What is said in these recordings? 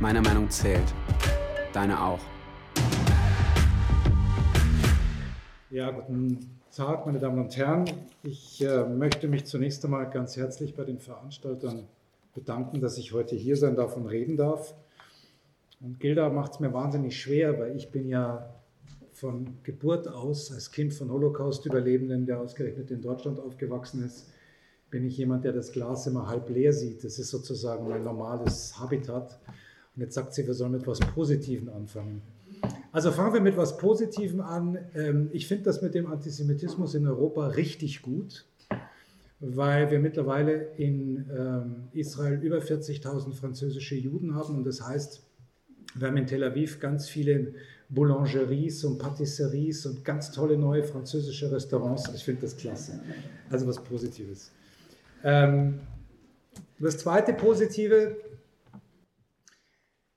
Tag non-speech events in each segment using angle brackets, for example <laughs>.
Meine Meinung zählt. Deine auch. Ja, guten Tag, meine Damen und Herren. Ich äh, möchte mich zunächst einmal ganz herzlich bei den Veranstaltern bedanken, dass ich heute hier sein darf und reden darf. Und Gilda macht es mir wahnsinnig schwer, weil ich bin ja von Geburt aus, als Kind von Holocaust-Überlebenden, der ausgerechnet in Deutschland aufgewachsen ist, bin ich jemand, der das Glas immer halb leer sieht. Das ist sozusagen mein normales Habitat. Und jetzt sagt sie, wir sollen mit etwas Positivem anfangen. Also fangen wir mit etwas Positivem an. Ähm, ich finde das mit dem Antisemitismus in Europa richtig gut, weil wir mittlerweile in ähm, Israel über 40.000 französische Juden haben. Und das heißt, wir haben in Tel Aviv ganz viele Boulangeries und Patisseries und ganz tolle neue französische Restaurants. Ich finde das klasse. Also was Positives. Ähm, das zweite Positive,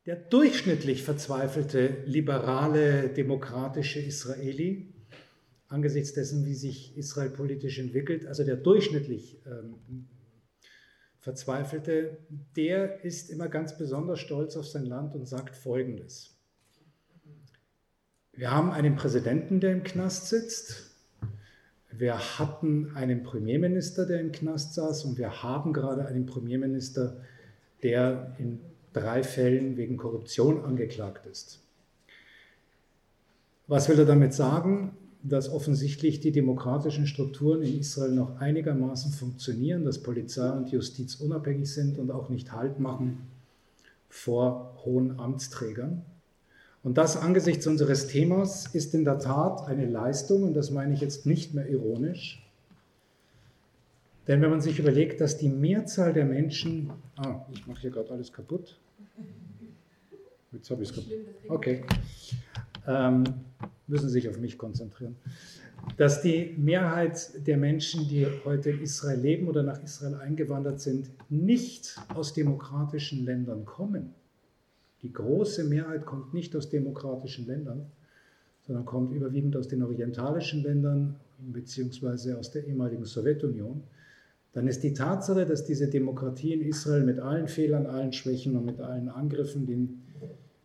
der durchschnittlich verzweifelte liberale demokratische Israeli, angesichts dessen, wie sich Israel politisch entwickelt, also der durchschnittlich ähm, verzweifelte, der ist immer ganz besonders stolz auf sein Land und sagt Folgendes. Wir haben einen Präsidenten, der im Knast sitzt. Wir hatten einen Premierminister, der im Knast saß. Und wir haben gerade einen Premierminister, der in drei Fällen wegen Korruption angeklagt ist. Was will er damit sagen? Dass offensichtlich die demokratischen Strukturen in Israel noch einigermaßen funktionieren, dass Polizei und Justiz unabhängig sind und auch nicht Halt machen vor hohen Amtsträgern. Und das angesichts unseres Themas ist in der Tat eine Leistung, und das meine ich jetzt nicht mehr ironisch. Denn wenn man sich überlegt, dass die Mehrzahl der Menschen, ah, ich mache hier gerade alles kaputt. Jetzt habe ich es kaputt. Okay. Ähm, müssen sich auf mich konzentrieren. Dass die Mehrheit der Menschen, die heute in Israel leben oder nach Israel eingewandert sind, nicht aus demokratischen Ländern kommen, die große Mehrheit kommt nicht aus demokratischen Ländern, sondern kommt überwiegend aus den orientalischen Ländern beziehungsweise aus der ehemaligen Sowjetunion, dann ist die Tatsache, dass diese Demokratie in Israel mit allen Fehlern, allen Schwächen und mit allen Angriffen, denen,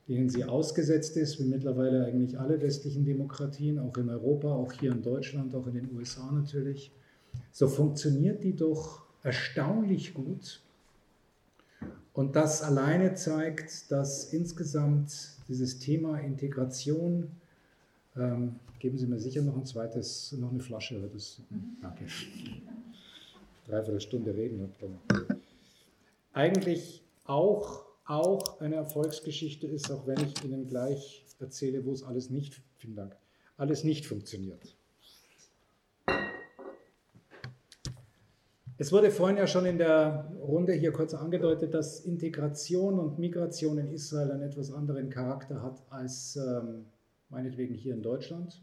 denen sie ausgesetzt ist, wie mittlerweile eigentlich alle westlichen Demokratien, auch in Europa, auch hier in Deutschland, auch in den USA natürlich, so funktioniert die doch erstaunlich gut und das alleine zeigt, dass insgesamt dieses Thema Integration, ähm, geben Sie mir sicher noch ein zweites, noch eine Flasche. Das, mhm. Danke. Dreiviertel Stunde reden. Eigentlich auch, auch eine Erfolgsgeschichte ist, auch wenn ich Ihnen gleich erzähle, wo es alles nicht, vielen Dank, alles nicht funktioniert. Es wurde vorhin ja schon in der Runde hier kurz angedeutet, dass Integration und Migration in Israel einen etwas anderen Charakter hat als ähm, meinetwegen hier in Deutschland.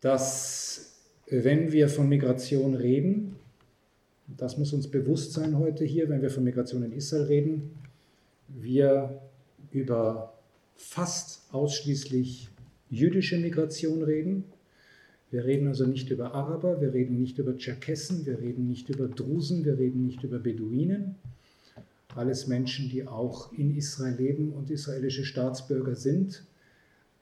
Dass wenn wir von Migration reden, das muss uns bewusst sein heute hier, wenn wir von Migration in Israel reden, wir über fast ausschließlich jüdische Migration reden, wir reden also nicht über Araber, wir reden nicht über Tscherkessen, wir reden nicht über Drusen, wir reden nicht über Beduinen. Alles Menschen, die auch in Israel leben und israelische Staatsbürger sind,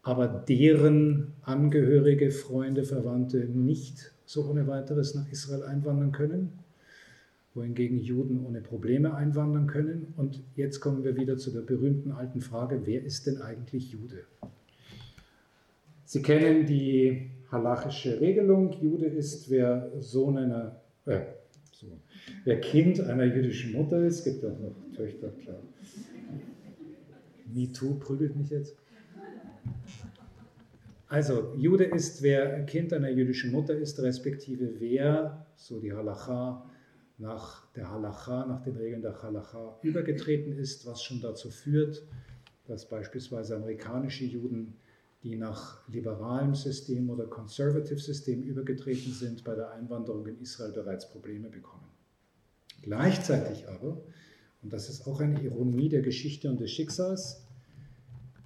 aber deren Angehörige, Freunde, Verwandte nicht so ohne weiteres nach Israel einwandern können, wohingegen Juden ohne Probleme einwandern können. Und jetzt kommen wir wieder zu der berühmten alten Frage, wer ist denn eigentlich Jude? Sie kennen die halachische Regelung. Jude ist, wer Sohn einer, äh, so, wer Kind einer jüdischen Mutter ist. Gibt auch noch Töchter, klar. MeToo prügelt mich jetzt. Also, Jude ist, wer Kind einer jüdischen Mutter ist, respektive wer, so die Halacha, nach der Halacha, nach den Regeln der Halacha übergetreten ist, was schon dazu führt, dass beispielsweise amerikanische Juden die nach liberalem System oder Conservative System übergetreten sind, bei der Einwanderung in Israel bereits Probleme bekommen. Gleichzeitig aber, und das ist auch eine Ironie der Geschichte und des Schicksals,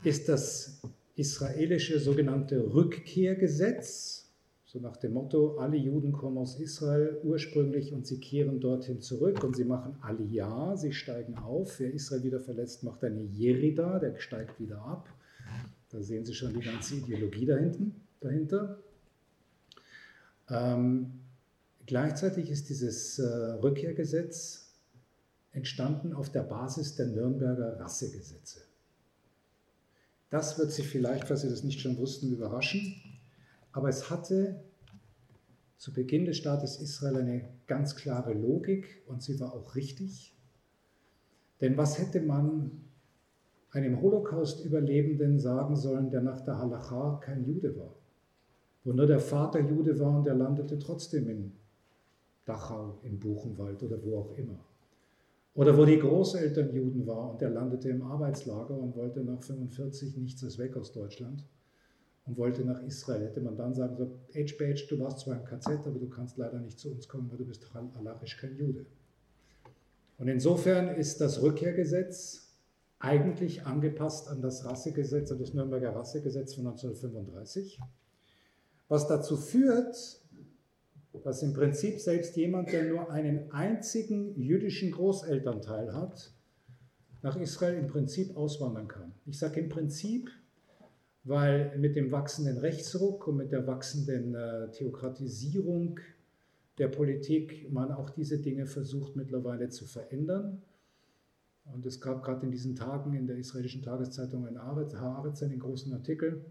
ist das israelische sogenannte Rückkehrgesetz, so nach dem Motto, alle Juden kommen aus Israel ursprünglich und sie kehren dorthin zurück und sie machen Aliyah, sie steigen auf. Wer Israel wieder verletzt, macht eine Jerida, der steigt wieder ab. Da sehen Sie schon die ganze Ideologie dahinten, dahinter. Ähm, gleichzeitig ist dieses äh, Rückkehrgesetz entstanden auf der Basis der Nürnberger Rassegesetze. Das wird Sie vielleicht, falls Sie das nicht schon wussten, überraschen. Aber es hatte zu Beginn des Staates Israel eine ganz klare Logik und sie war auch richtig. Denn was hätte man einem Holocaust-Überlebenden sagen sollen, der nach der Halacha kein Jude war? Wo nur der Vater Jude war und der landete trotzdem in Dachau, in Buchenwald oder wo auch immer. Oder wo die Großeltern Juden waren und der landete im Arbeitslager und wollte nach 45 nichts als weg aus Deutschland und wollte nach Israel. Hätte man dann sagen sollen, H-Badge, du warst zwar im KZ, aber du kannst leider nicht zu uns kommen, weil du bist alachisch kein Jude. Und insofern ist das Rückkehrgesetz eigentlich angepasst an das Rassegesetz, an das Nürnberger Rassegesetz von 1935, was dazu führt, dass im Prinzip selbst jemand, der nur einen einzigen jüdischen Großelternteil hat, nach Israel im Prinzip auswandern kann. Ich sage im Prinzip, weil mit dem wachsenden Rechtsruck und mit der wachsenden äh, Theokratisierung der Politik man auch diese Dinge versucht mittlerweile zu verändern. Und es gab gerade in diesen Tagen in der israelischen Tageszeitung in Haaretz einen großen Artikel,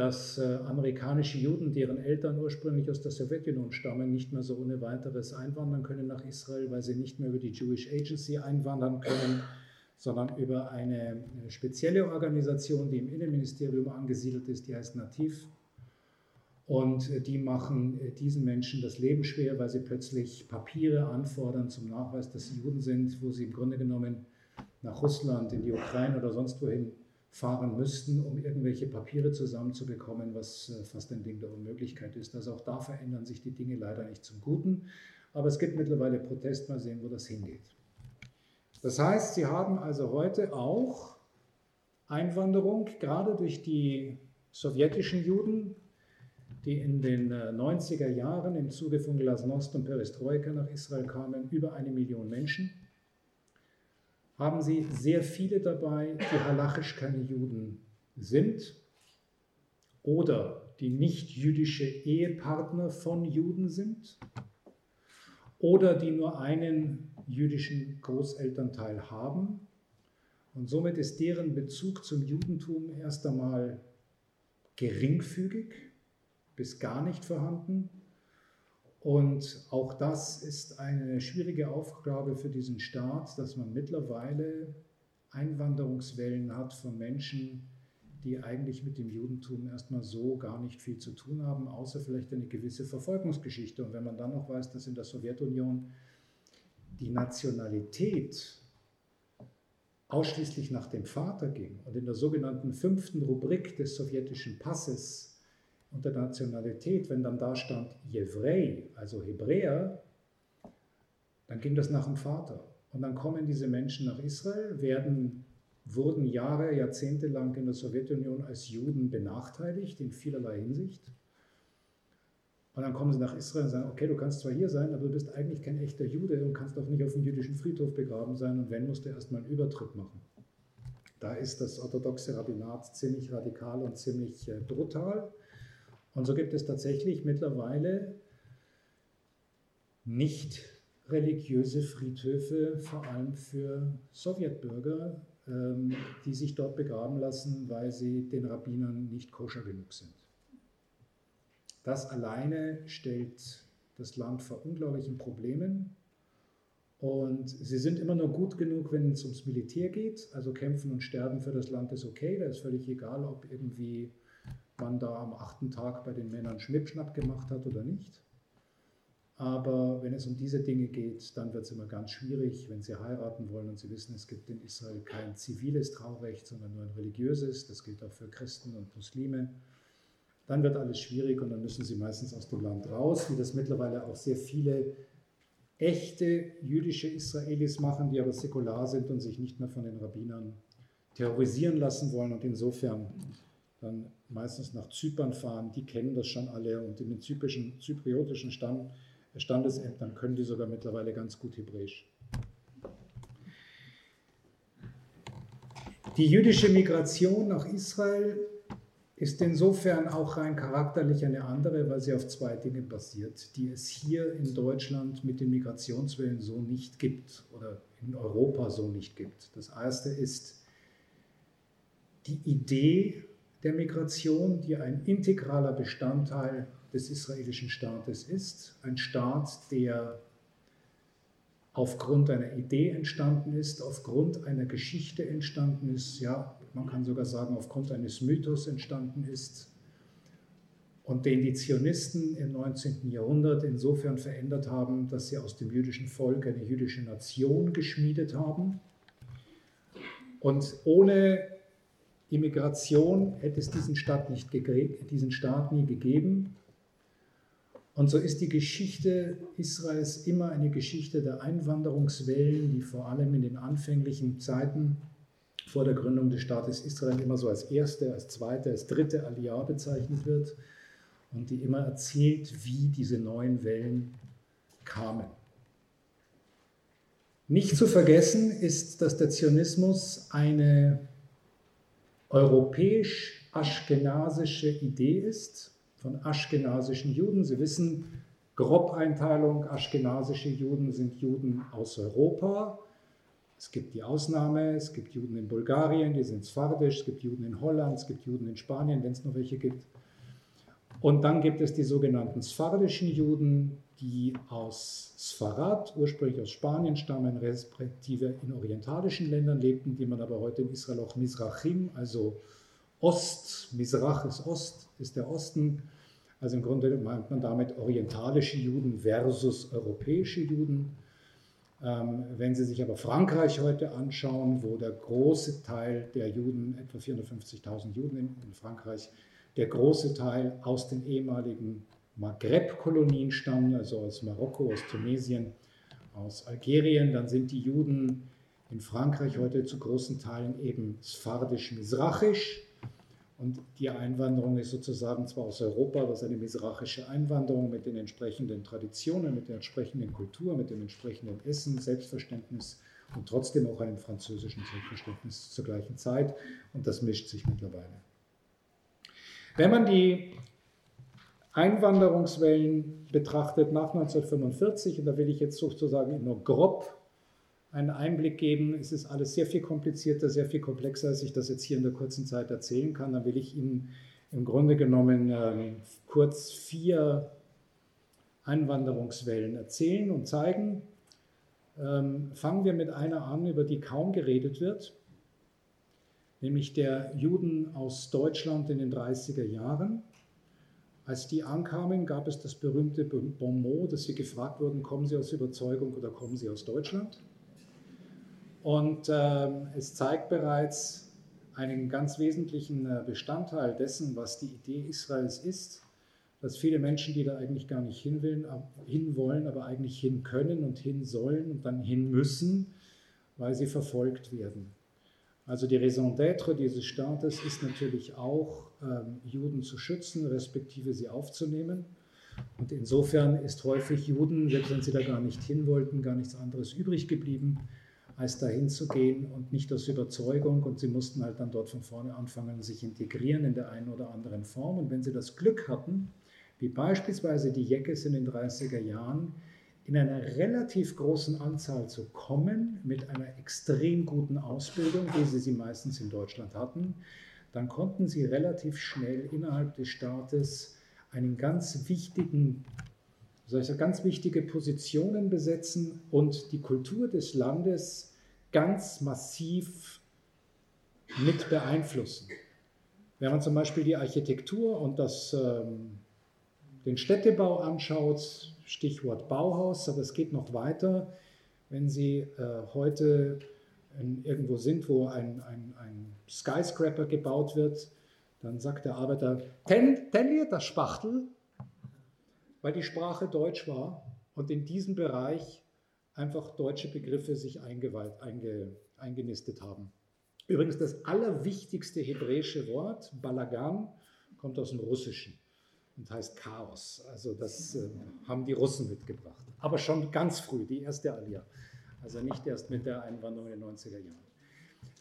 dass äh, amerikanische Juden, deren Eltern ursprünglich aus der Sowjetunion stammen, nicht mehr so ohne weiteres einwandern können nach Israel, weil sie nicht mehr über die Jewish Agency einwandern können sondern über eine spezielle Organisation, die im Innenministerium angesiedelt ist, die heißt Nativ. Und die machen diesen Menschen das Leben schwer, weil sie plötzlich Papiere anfordern zum Nachweis, dass sie Juden sind, wo sie im Grunde genommen nach Russland, in die Ukraine oder sonst wohin fahren müssten, um irgendwelche Papiere zusammenzubekommen, was äh, fast ein Ding der Unmöglichkeit ist. Also auch da verändern sich die Dinge leider nicht zum Guten. Aber es gibt mittlerweile Protest, mal sehen, wo das hingeht. Das heißt, Sie haben also heute auch Einwanderung, gerade durch die sowjetischen Juden, die in den 90er äh, Jahren im Zuge von Glasnost und Perestroika nach Israel kamen, über eine Million Menschen, haben Sie sehr viele dabei, die halachisch keine Juden sind oder die nicht jüdische Ehepartner von Juden sind oder die nur einen jüdischen Großelternteil haben. Und somit ist deren Bezug zum Judentum erst einmal geringfügig bis gar nicht vorhanden. Und auch das ist eine schwierige Aufgabe für diesen Staat, dass man mittlerweile Einwanderungswellen hat von Menschen, die eigentlich mit dem Judentum erstmal so gar nicht viel zu tun haben, außer vielleicht eine gewisse Verfolgungsgeschichte. Und wenn man dann noch weiß, dass in der Sowjetunion die Nationalität ausschließlich nach dem Vater ging und in der sogenannten fünften Rubrik des sowjetischen Passes unter Nationalität, wenn dann da stand Jevrei, also Hebräer, dann ging das nach dem Vater. Und dann kommen diese Menschen nach Israel, werden wurden Jahre, Jahrzehnte lang in der Sowjetunion als Juden benachteiligt in vielerlei Hinsicht. Und dann kommen sie nach Israel und sagen, okay, du kannst zwar hier sein, aber du bist eigentlich kein echter Jude und kannst auch nicht auf dem jüdischen Friedhof begraben sein und wenn, musst du erstmal einen Übertritt machen. Da ist das orthodoxe Rabbinat ziemlich radikal und ziemlich äh, brutal. Und so gibt es tatsächlich mittlerweile nicht religiöse Friedhöfe, vor allem für Sowjetbürger, ähm, die sich dort begraben lassen, weil sie den Rabbinern nicht koscher genug sind. Das alleine stellt das Land vor unglaublichen Problemen. Und sie sind immer nur gut genug, wenn es ums Militär geht. Also kämpfen und sterben für das Land ist okay. Da ist völlig egal, ob irgendwie man da am achten Tag bei den Männern Schnippschnapp gemacht hat oder nicht. Aber wenn es um diese Dinge geht, dann wird es immer ganz schwierig, wenn Sie heiraten wollen und Sie wissen, es gibt in Israel kein ziviles Traurecht, sondern nur ein religiöses. Das gilt auch für Christen und Muslime. Dann wird alles schwierig und dann müssen Sie meistens aus dem Land raus, wie das mittlerweile auch sehr viele echte jüdische Israelis machen, die aber säkular sind und sich nicht mehr von den Rabbinern terrorisieren lassen wollen. Und insofern dann meistens nach Zypern fahren, die kennen das schon alle und in den zyprischen, zypriotischen Stand, Standesämtern können die sogar mittlerweile ganz gut Hebräisch. Die jüdische Migration nach Israel ist insofern auch rein charakterlich eine andere, weil sie auf zwei Dinge basiert, die es hier in Deutschland mit den Migrationswellen so nicht gibt oder in Europa so nicht gibt. Das erste ist die Idee der Migration, die ein integraler Bestandteil des israelischen Staates ist. Ein Staat, der aufgrund einer Idee entstanden ist, aufgrund einer Geschichte entstanden ist, ja, man kann sogar sagen, aufgrund eines Mythos entstanden ist und den die Zionisten im 19. Jahrhundert insofern verändert haben, dass sie aus dem jüdischen Volk eine jüdische Nation geschmiedet haben. Und ohne Immigration hätte es diesen Staat, nicht diesen Staat nie gegeben. Und so ist die Geschichte Israels immer eine Geschichte der Einwanderungswellen, die vor allem in den anfänglichen Zeiten vor der Gründung des Staates Israel immer so als erste, als zweite, als dritte Aliyah bezeichnet wird und die immer erzählt, wie diese neuen Wellen kamen. Nicht zu vergessen ist, dass der Zionismus eine europäisch-aschkenasische Idee ist, von aschkenasischen Juden. Sie wissen, Grob-Einteilung, aschkenasische Juden sind Juden aus Europa. Es gibt die Ausnahme, es gibt Juden in Bulgarien, die sind Sfardisch, es gibt Juden in Holland, es gibt Juden in Spanien, wenn es noch welche gibt. Und dann gibt es die sogenannten sfardischen Juden, die aus Sfarad, ursprünglich aus Spanien stammen, respektive in orientalischen Ländern lebten, die man aber heute in Israel auch Mizrachim, also Ost, Mizrach ist Ost, ist der Osten. Also im Grunde meint man damit orientalische Juden versus europäische Juden. Ähm, wenn Sie sich aber Frankreich heute anschauen, wo der große Teil der Juden, etwa 450.000 Juden in Frankreich, der große Teil aus den ehemaligen Maghreb-Kolonien stammen, also aus Marokko, aus Tunesien, aus Algerien, dann sind die Juden in Frankreich heute zu großen Teilen eben sphardisch-misrachisch. Und die Einwanderung ist sozusagen zwar aus Europa, aber es ist eine misrachische Einwanderung mit den entsprechenden Traditionen, mit der entsprechenden Kultur, mit dem entsprechenden Essen, Selbstverständnis und trotzdem auch einem französischen Selbstverständnis zur gleichen Zeit. Und das mischt sich mittlerweile. Wenn man die Einwanderungswellen betrachtet nach 1945, und da will ich jetzt sozusagen nur grob einen Einblick geben, es ist alles sehr viel komplizierter, sehr viel komplexer, als ich das jetzt hier in der kurzen Zeit erzählen kann, dann will ich Ihnen im Grunde genommen äh, kurz vier Einwanderungswellen erzählen und zeigen. Ähm, fangen wir mit einer an, über die kaum geredet wird nämlich der Juden aus Deutschland in den 30er Jahren. Als die ankamen, gab es das berühmte Bon mot, dass sie gefragt wurden, kommen Sie aus Überzeugung oder kommen Sie aus Deutschland? Und äh, es zeigt bereits einen ganz wesentlichen äh, Bestandteil dessen, was die Idee Israels ist, dass viele Menschen, die da eigentlich gar nicht hin, will, hin aber eigentlich hin können und hin sollen und dann hin müssen, weil sie verfolgt werden. Also die Raison d'être dieses Staates ist natürlich auch, ähm, Juden zu schützen, respektive sie aufzunehmen. Und insofern ist häufig Juden, selbst wenn sie da gar nicht hin wollten, gar nichts anderes übrig geblieben, als dahin zu gehen und nicht aus Überzeugung. Und sie mussten halt dann dort von vorne anfangen, sich integrieren in der einen oder anderen Form. Und wenn sie das Glück hatten, wie beispielsweise die Jeckes in den 30er Jahren, in einer relativ großen Anzahl zu kommen, mit einer extrem guten Ausbildung, wie sie sie meistens in Deutschland hatten, dann konnten sie relativ schnell innerhalb des Staates einen ganz wichtigen, soll ich sagen, ganz wichtige Positionen besetzen und die Kultur des Landes ganz massiv mit beeinflussen. Wenn man zum Beispiel die Architektur und das, ähm, den Städtebau anschaut, Stichwort Bauhaus, aber es geht noch weiter. Wenn Sie äh, heute in, irgendwo sind, wo ein, ein, ein, Skyscraper gebaut wird, dann sagt der Arbeiter, ten, ten das Spachtel, weil die Sprache Deutsch war und in diesem Bereich einfach deutsche Begriffe sich eingeweiht, einge, eingenistet haben. Übrigens das allerwichtigste hebräische Wort, Balagan, kommt aus dem Russischen und heißt Chaos. Also das äh, haben die Russen mitgebracht. Aber schon ganz früh, die erste Aliyah. Also nicht erst mit der Einwanderung in den 90er Jahren.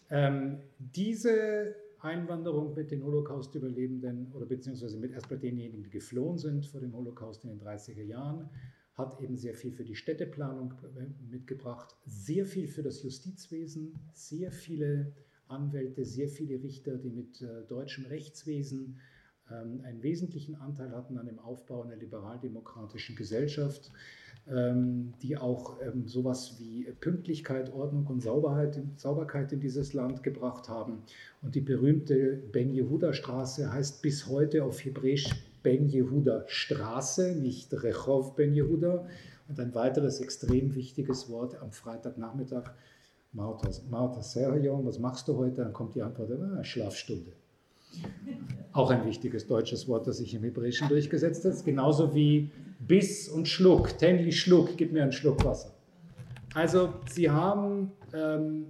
Ähm, diese Einwanderung mit den Holocaust-Überlebenden oder beziehungsweise mit erst bei denjenigen, die geflohen sind vor dem Holocaust in den 30er Jahren, hat eben sehr viel für die Städteplanung mitgebracht, sehr viel für das Justizwesen, sehr viele Anwälte, sehr viele Richter, die mit äh, deutschem Rechtswesen einen wesentlichen Anteil hatten an dem Aufbau einer liberaldemokratischen Gesellschaft, ähm, die auch ähm, sowas wie Pünktlichkeit, Ordnung und Sauberheit, Sauberkeit in dieses Land gebracht haben. Und die berühmte Ben Yehuda Straße heißt bis heute auf Hebräisch Ben Yehuda Straße, nicht Rechov Ben Yehuda. Und ein weiteres extrem wichtiges Wort am Freitagnachmittag, Mauta Serjon, was machst du heute? Dann kommt die Antwort, ah, Schlafstunde. Auch ein wichtiges deutsches Wort, das sich im Hebräischen durchgesetzt hat. Genauso wie Biss und Schluck. Tenli Schluck, gib mir einen Schluck Wasser. Also sie haben ähm,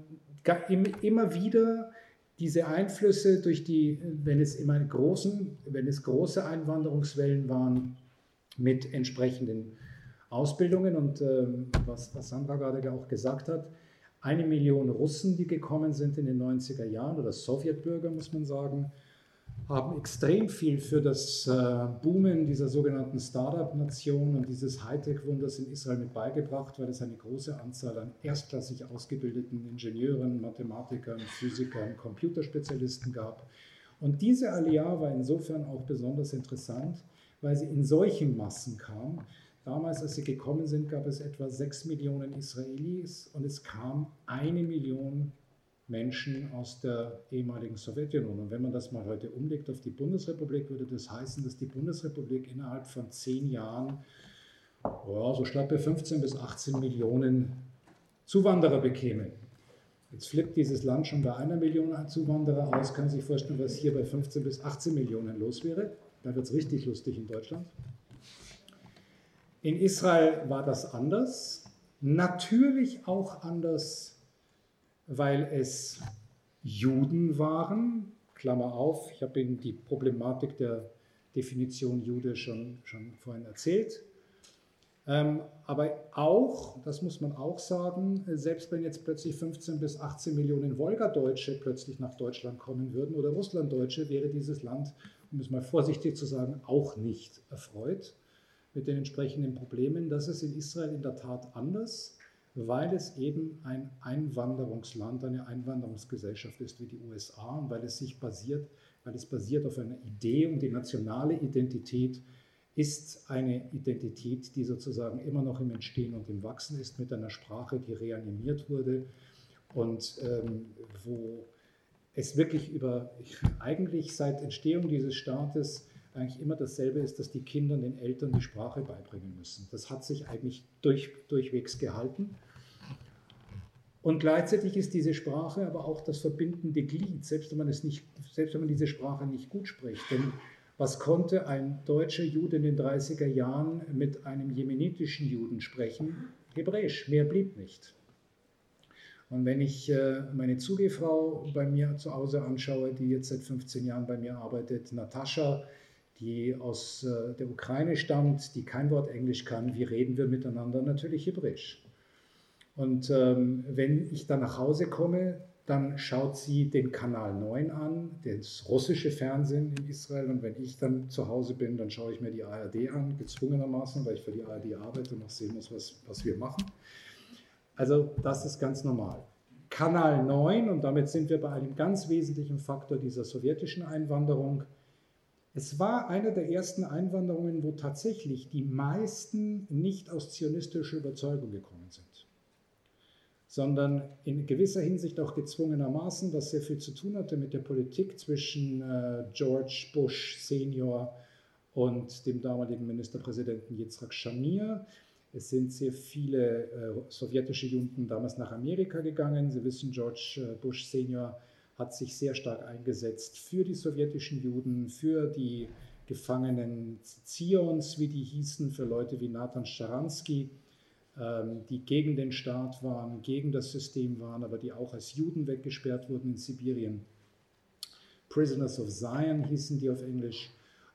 immer wieder diese Einflüsse durch die, wenn es immer großen, wenn es große Einwanderungswellen waren mit entsprechenden Ausbildungen und ähm, was, was Sandra gerade auch gesagt hat, eine Million Russen, die gekommen sind in den 90er Jahren oder Sowjetbürger, muss man sagen, haben extrem viel für das äh, Boomen dieser sogenannten Startup-Nation und dieses Hightech-Wunders in Israel mit beigebracht, weil es eine große Anzahl an erstklassig ausgebildeten Ingenieuren, Mathematikern, Physikern, Computerspezialisten gab. Und diese Aliyah war insofern auch besonders interessant, weil sie in solchen Massen kam. Damals, als sie gekommen sind, gab es etwa sechs Millionen Israelis und es kam eine Million Menschen aus der ehemaligen Sowjetunion. Und wenn man das mal heute umlegt auf die Bundesrepublik, würde das heißen, dass die Bundesrepublik innerhalb von zehn Jahren ja, so schlappe 15 bis 18 Millionen Zuwanderer bekäme. Jetzt flippt dieses Land schon bei einer Million Zuwanderer aus. Kann sich vorstellen, was hier bei 15 bis 18 Millionen los wäre. Da wird es richtig lustig in Deutschland. In Israel war das anders. Natürlich auch anders weil es Juden waren, Klammer auf, ich habe Ihnen die Problematik der Definition Jude schon, schon vorhin erzählt. Ähm, aber auch, das muss man auch sagen, selbst wenn jetzt plötzlich 15 bis 18 Millionen Wolgadeutsche plötzlich nach Deutschland kommen würden oder Russlanddeutsche, wäre dieses Land, um es mal vorsichtig zu sagen, auch nicht erfreut mit den entsprechenden Problemen. Das ist in Israel in der Tat anders weil es eben ein Einwanderungsland, eine Einwanderungsgesellschaft ist wie die USA und weil es sich basiert, weil es basiert auf einer Idee und die nationale Identität ist eine Identität, die sozusagen immer noch im Entstehen und im Wachsen ist, mit einer Sprache, die reanimiert wurde und ähm, wo es wirklich über, <laughs> eigentlich seit Entstehung dieses Staates eigentlich immer dasselbe ist, dass die Kinder den Eltern die Sprache beibringen müssen. Das hat sich eigentlich durch, durchwegs gehalten. Und gleichzeitig ist diese Sprache aber auch das verbindende Glied, selbst wenn man, es nicht, selbst wenn man diese Sprache nicht gut spricht. Denn was konnte ein deutscher Jude in den 30er Jahren mit einem jemenitischen Juden sprechen? Hebräisch, mehr blieb nicht. Und wenn ich äh, meine Zugehfrau bei mir zu Hause anschaue, die jetzt seit 15 Jahren bei mir arbeitet, Natascha, die aus äh, der Ukraine stammt, die kein Wort Englisch kann, wie reden wir miteinander? Natürlich Hebräisch. Und ähm, wenn ich dann nach Hause komme, dann schaut sie den Kanal 9 an, das russische Fernsehen in Israel. Und wenn ich dann zu Hause bin, dann schaue ich mir die ARD an, gezwungenermaßen, weil ich für die ARD arbeite und noch sehen muss, was, was wir machen. Also das ist ganz normal. Kanal 9, und damit sind wir bei einem ganz wesentlichen Faktor dieser sowjetischen Einwanderung, es war eine der ersten Einwanderungen, wo tatsächlich die meisten nicht aus zionistischer Überzeugung gekommen sind, sondern in gewisser Hinsicht auch gezwungenermaßen, was sehr viel zu tun hatte mit der Politik zwischen äh, George Bush Senior und dem damaligen Ministerpräsidenten Yitzhak Shamir. Es sind sehr viele äh, sowjetische Juden damals nach Amerika gegangen. Sie wissen, George äh, Bush Senior hat sich sehr stark eingesetzt für die sowjetischen Juden, für die Gefangenen Zions, wie die hießen, für Leute wie Nathan Sharansky, ähm, die gegen den Staat waren, gegen das System waren, aber die auch als Juden weggesperrt wurden in Sibirien. Prisoners of Zion hießen die auf Englisch.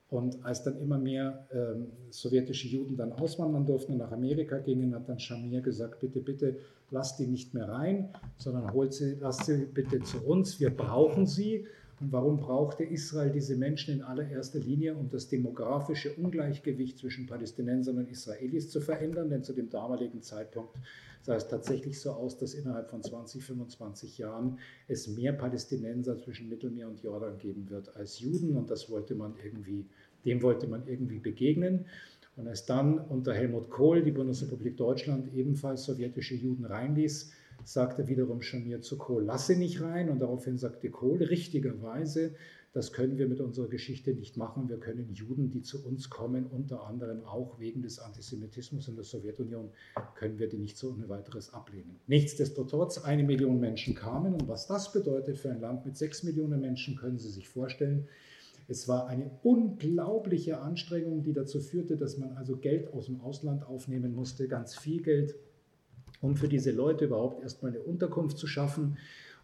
Und als dann immer mehr ähm, sowjetische Juden dann auswandern durften und nach Amerika gingen, hat dann Shamir gesagt, bitte, bitte, lasst die nicht mehr rein, sondern holt sie, lasst sie bitte zu uns, wir brauchen sie. Und warum brauchte Israel diese Menschen in allererster Linie, um das demografische Ungleichgewicht zwischen Palästinensern und Israelis zu verändern? Denn zu dem damaligen Zeitpunkt sah es tatsächlich so aus, dass innerhalb von 20, 25 Jahren es mehr Palästinenser zwischen Mittelmeer und Jordan geben wird als Juden. Und das wollte man irgendwie, dem wollte man irgendwie begegnen. Und als dann unter Helmut Kohl die Bundesrepublik Deutschland ebenfalls sowjetische Juden reinließ, sagte wiederum Schamir zu Kohl, lasse nicht rein. Und daraufhin sagte Kohl richtigerweise, das können wir mit unserer Geschichte nicht machen. Wir können Juden, die zu uns kommen, unter anderem auch wegen des Antisemitismus in der Sowjetunion, können wir die nicht so ohne weiteres ablehnen. Nichtsdestotrotz, eine Million Menschen kamen. Und was das bedeutet für ein Land mit sechs Millionen Menschen, können Sie sich vorstellen. Es war eine unglaubliche Anstrengung, die dazu führte, dass man also Geld aus dem Ausland aufnehmen musste, ganz viel Geld um für diese Leute überhaupt erstmal eine Unterkunft zu schaffen.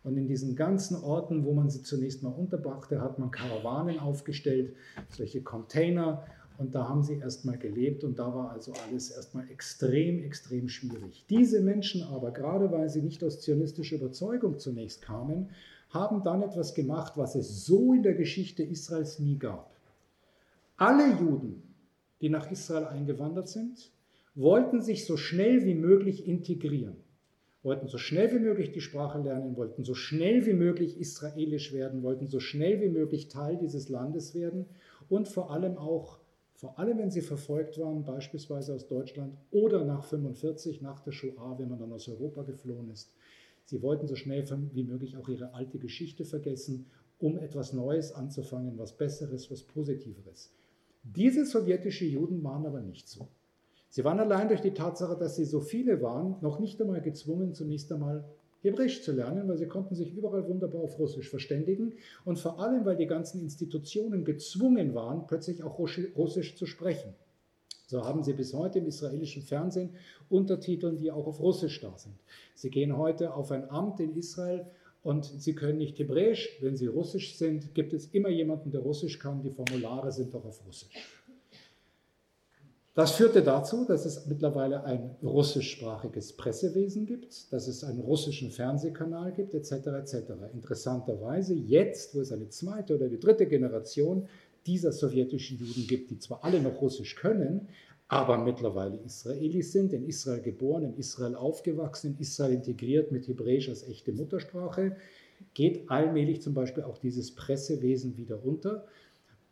Und in diesen ganzen Orten, wo man sie zunächst mal unterbrachte, hat man Karawanen aufgestellt, solche Container. Und da haben sie erstmal gelebt und da war also alles erstmal extrem, extrem schwierig. Diese Menschen aber, gerade weil sie nicht aus zionistischer Überzeugung zunächst kamen, haben dann etwas gemacht, was es so in der Geschichte Israels nie gab. Alle Juden, die nach Israel eingewandert sind, wollten sich so schnell wie möglich integrieren, wollten so schnell wie möglich die Sprache lernen, wollten so schnell wie möglich israelisch werden, wollten so schnell wie möglich Teil dieses Landes werden und vor allem auch, vor allem wenn sie verfolgt waren, beispielsweise aus Deutschland oder nach 45, nach der Shoah, wenn man dann aus Europa geflohen ist. Sie wollten so schnell wie möglich auch ihre alte Geschichte vergessen, um etwas Neues anzufangen, was Besseres, was Positiveres. Diese sowjetische Juden waren aber nicht so. Sie waren allein durch die Tatsache, dass sie so viele waren, noch nicht einmal gezwungen, zunächst einmal Hebräisch zu lernen, weil sie konnten sich überall wunderbar auf Russisch verständigen und vor allem, weil die ganzen Institutionen gezwungen waren, plötzlich auch Russisch zu sprechen. So haben sie bis heute im israelischen Fernsehen Untertiteln, die auch auf Russisch da sind. Sie gehen heute auf ein Amt in Israel und sie können nicht Hebräisch. Wenn sie Russisch sind, gibt es immer jemanden, der Russisch kann. Die Formulare sind doch auf Russisch. Das führte dazu, dass es mittlerweile ein russischsprachiges Pressewesen gibt, dass es einen russischen Fernsehkanal gibt, etc. etc. Interessanterweise jetzt, wo es eine zweite oder die dritte Generation dieser sowjetischen Juden gibt, die zwar alle noch Russisch können, aber mittlerweile Israelis sind, in Israel geboren, in Israel aufgewachsen, in Israel integriert mit Hebräisch als echte Muttersprache, geht allmählich zum Beispiel auch dieses Pressewesen wieder unter.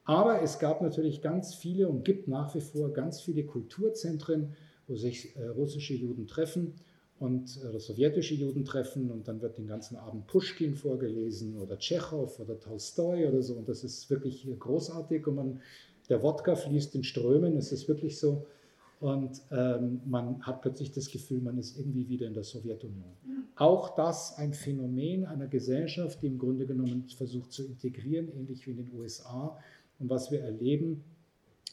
Aber es gab natürlich ganz viele und gibt nach wie vor ganz viele Kulturzentren, wo sich äh, russische Juden treffen und äh, sowjetische Juden treffen und dann wird den ganzen Abend Pushkin vorgelesen oder Tschechow oder Tolstoi oder so. Und das ist wirklich großartig und man, der Wodka fließt in Strömen, es ist wirklich so. Und ähm, man hat plötzlich das Gefühl, man ist irgendwie wieder in der Sowjetunion. Auch das ein Phänomen einer Gesellschaft, die im Grunde genommen versucht zu integrieren, ähnlich wie in den USA, und was wir erleben,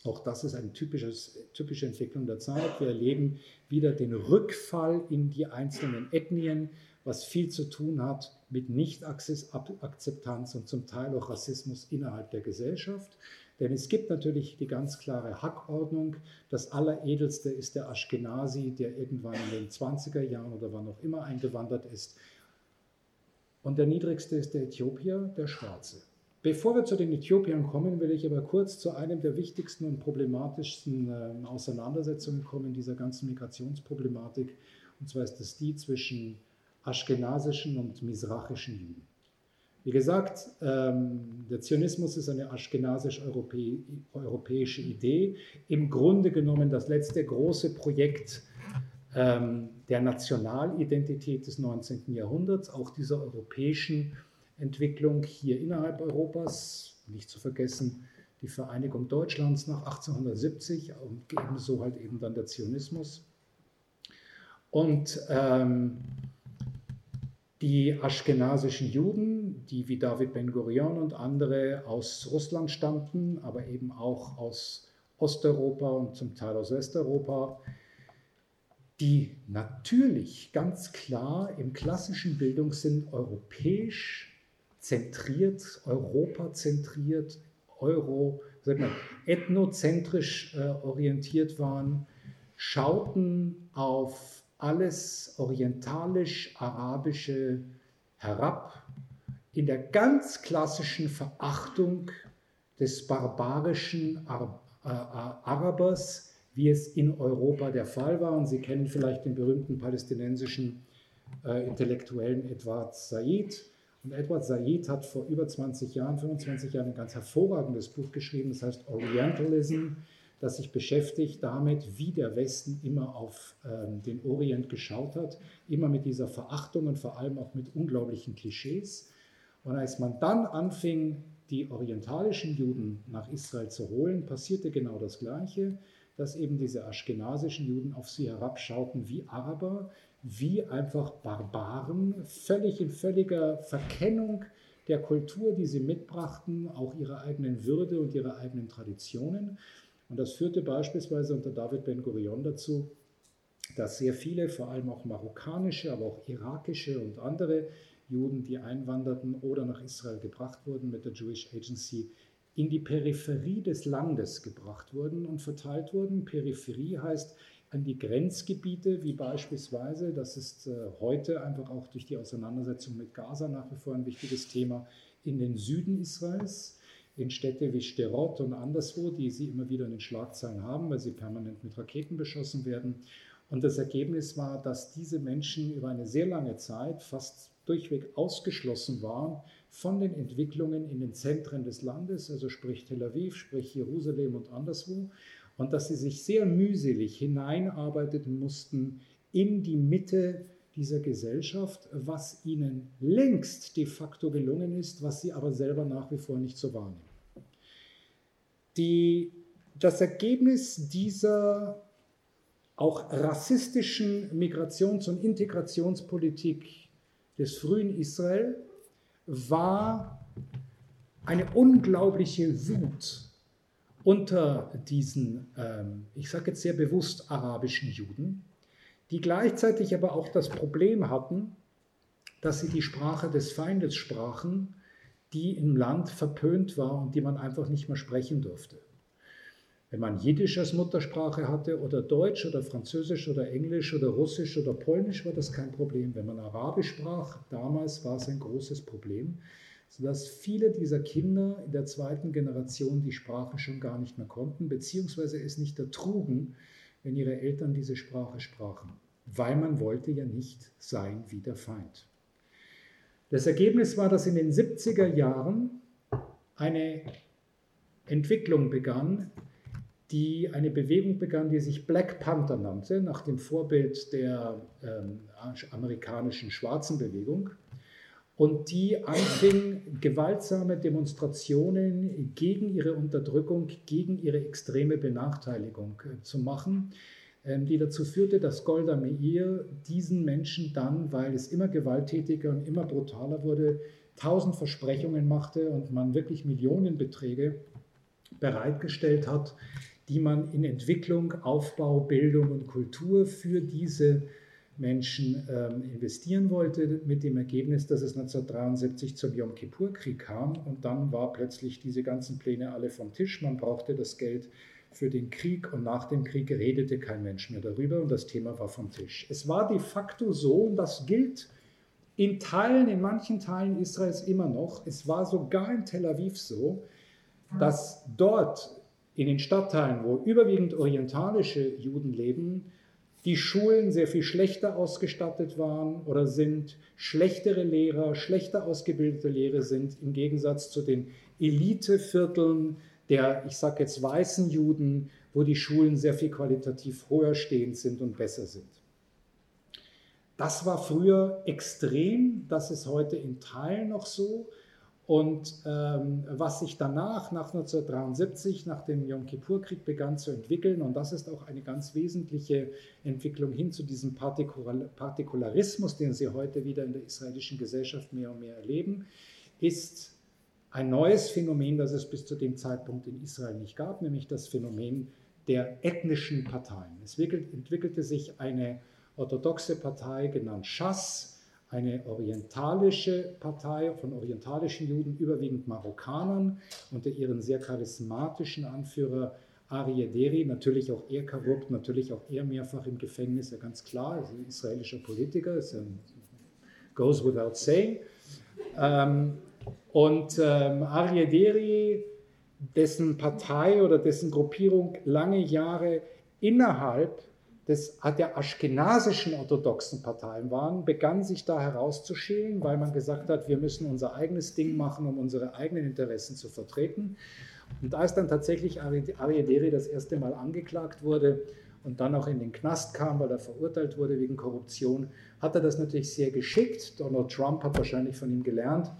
auch das ist eine typische Entwicklung der Zeit. Wir erleben wieder den Rückfall in die einzelnen Ethnien, was viel zu tun hat mit Nicht-Akzeptanz und zum Teil auch Rassismus innerhalb der Gesellschaft. Denn es gibt natürlich die ganz klare Hackordnung. Das Alleredelste ist der Ashkenazi, der irgendwann in den 20er Jahren oder wann auch immer eingewandert ist. Und der niedrigste ist der Äthiopier, der Schwarze. Bevor wir zu den Äthiopiern kommen, will ich aber kurz zu einem der wichtigsten und problematischsten äh, Auseinandersetzungen kommen dieser ganzen Migrationsproblematik. Und zwar ist das die zwischen aschkenasischen und misrachischen Juden. Wie gesagt, ähm, der Zionismus ist eine aschkenasisch-europäische Idee. Im Grunde genommen das letzte große Projekt ähm, der Nationalidentität des 19. Jahrhunderts, auch dieser europäischen Entwicklung hier innerhalb Europas, nicht zu vergessen die Vereinigung Deutschlands nach 1870 und ebenso halt eben dann der Zionismus. Und ähm, die aschkenasischen Juden, die wie David Ben-Gurion und andere aus Russland stammten, aber eben auch aus Osteuropa und zum Teil aus Westeuropa, die natürlich ganz klar im klassischen Bildungssinn europäisch zentriert, europazentriert, euro, sag mal, ethnozentrisch äh, orientiert waren, schauten auf alles orientalisch-arabische herab, in der ganz klassischen Verachtung des barbarischen Ar äh, Arabers, wie es in Europa der Fall war. Und Sie kennen vielleicht den berühmten palästinensischen äh, Intellektuellen Edward Said. Und Edward Said hat vor über 20 Jahren, 25 Jahren ein ganz hervorragendes Buch geschrieben, das heißt Orientalism, das sich beschäftigt damit, wie der Westen immer auf ähm, den Orient geschaut hat, immer mit dieser Verachtung und vor allem auch mit unglaublichen Klischees. Und als man dann anfing, die orientalischen Juden nach Israel zu holen, passierte genau das Gleiche dass eben diese aschkenasischen Juden auf sie herabschauten wie Araber, wie einfach Barbaren, völlig in völliger Verkennung der Kultur, die sie mitbrachten, auch ihrer eigenen Würde und ihrer eigenen Traditionen. Und das führte beispielsweise unter David Ben Gurion dazu, dass sehr viele, vor allem auch marokkanische, aber auch irakische und andere Juden, die einwanderten oder nach Israel gebracht wurden mit der Jewish Agency, in die Peripherie des Landes gebracht wurden und verteilt wurden. Peripherie heißt an die Grenzgebiete, wie beispielsweise, das ist äh, heute einfach auch durch die Auseinandersetzung mit Gaza nach wie vor ein wichtiges Thema, in den Süden Israels, in Städte wie Sterot und anderswo, die Sie immer wieder in den Schlagzeilen haben, weil sie permanent mit Raketen beschossen werden. Und das Ergebnis war, dass diese Menschen über eine sehr lange Zeit fast durchweg ausgeschlossen waren von den Entwicklungen in den Zentren des Landes, also sprich Tel Aviv, sprich Jerusalem und anderswo, und dass sie sich sehr mühselig hineinarbeiten mussten in die Mitte dieser Gesellschaft, was ihnen längst de facto gelungen ist, was sie aber selber nach wie vor nicht so wahrnehmen. Die, das Ergebnis dieser auch rassistischen Migrations- und Integrationspolitik des frühen Israel war eine unglaubliche Wut unter diesen, ähm, ich sage jetzt sehr bewusst, arabischen Juden, die gleichzeitig aber auch das Problem hatten, dass sie die Sprache des Feindes sprachen, die im Land verpönt war und die man einfach nicht mehr sprechen durfte. Wenn man Jiddisch als Muttersprache hatte oder Deutsch oder Französisch oder Englisch oder Russisch oder Polnisch, war das kein Problem. Wenn man Arabisch sprach, damals war es ein großes Problem, sodass viele dieser Kinder in der zweiten Generation die Sprache schon gar nicht mehr konnten, beziehungsweise es nicht ertrugen, wenn ihre Eltern diese Sprache sprachen, weil man wollte ja nicht sein wie der Feind. Das Ergebnis war, dass in den 70er Jahren eine Entwicklung begann, die eine Bewegung begann, die sich Black Panther nannte, nach dem Vorbild der ähm, amerikanischen schwarzen Bewegung. Und die anfing, gewaltsame Demonstrationen gegen ihre Unterdrückung, gegen ihre extreme Benachteiligung äh, zu machen, ähm, die dazu führte, dass Golda Meir diesen Menschen dann, weil es immer gewalttätiger und immer brutaler wurde, tausend Versprechungen machte und man wirklich Millionenbeträge bereitgestellt hat, die man in Entwicklung, Aufbau, Bildung und Kultur für diese Menschen ähm, investieren wollte, mit dem Ergebnis, dass es 1973 zum Yom Kippur-Krieg kam und dann war plötzlich diese ganzen Pläne alle vom Tisch. Man brauchte das Geld für den Krieg und nach dem Krieg redete kein Mensch mehr darüber und das Thema war vom Tisch. Es war de facto so und das gilt in Teilen, in manchen Teilen Israels immer noch. Es war sogar in Tel Aviv so, dass dort in den Stadtteilen, wo überwiegend orientalische Juden leben, die Schulen sehr viel schlechter ausgestattet waren oder sind, schlechtere Lehrer, schlechter ausgebildete Lehrer sind, im Gegensatz zu den Elitevierteln der, ich sage jetzt, weißen Juden, wo die Schulen sehr viel qualitativ höher stehend sind und besser sind. Das war früher extrem, das ist heute in Teilen noch so. Und ähm, was sich danach, nach 1973, nach dem Yom Kippur-Krieg begann zu entwickeln, und das ist auch eine ganz wesentliche Entwicklung hin zu diesem Partikularismus, den Sie heute wieder in der israelischen Gesellschaft mehr und mehr erleben, ist ein neues Phänomen, das es bis zu dem Zeitpunkt in Israel nicht gab, nämlich das Phänomen der ethnischen Parteien. Es entwickelte sich eine orthodoxe Partei genannt Schass, eine orientalische Partei von orientalischen Juden, überwiegend Marokkanern, unter ihren sehr charismatischen Anführer Aryeh Deri, natürlich auch er korrupt, natürlich auch er mehrfach im Gefängnis, ja ganz klar, ist ein israelischer Politiker, ist ein, goes without saying. Ähm, und ähm, Aryeh dessen Partei oder dessen Gruppierung lange Jahre innerhalb des, der aschkenasischen orthodoxen Parteien waren, begann sich da herauszuschälen, weil man gesagt hat, wir müssen unser eigenes Ding machen, um unsere eigenen Interessen zu vertreten. Und als dann tatsächlich Ariaderi das erste Mal angeklagt wurde und dann auch in den Knast kam, weil er verurteilt wurde wegen Korruption, hat er das natürlich sehr geschickt. Donald Trump hat wahrscheinlich von ihm gelernt,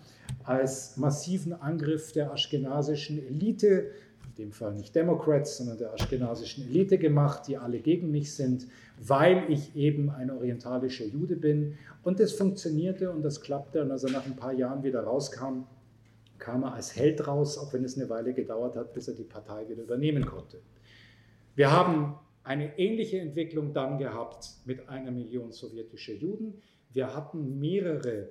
als massiven Angriff der aschkenasischen Elite dem Fall nicht Democrats, sondern der aschkenasischen Elite gemacht, die alle gegen mich sind, weil ich eben ein orientalischer Jude bin. Und das funktionierte und das klappte. Und als er nach ein paar Jahren wieder rauskam, kam er als Held raus, auch wenn es eine Weile gedauert hat, bis er die Partei wieder übernehmen konnte. Wir haben eine ähnliche Entwicklung dann gehabt mit einer Million sowjetischer Juden. Wir hatten mehrere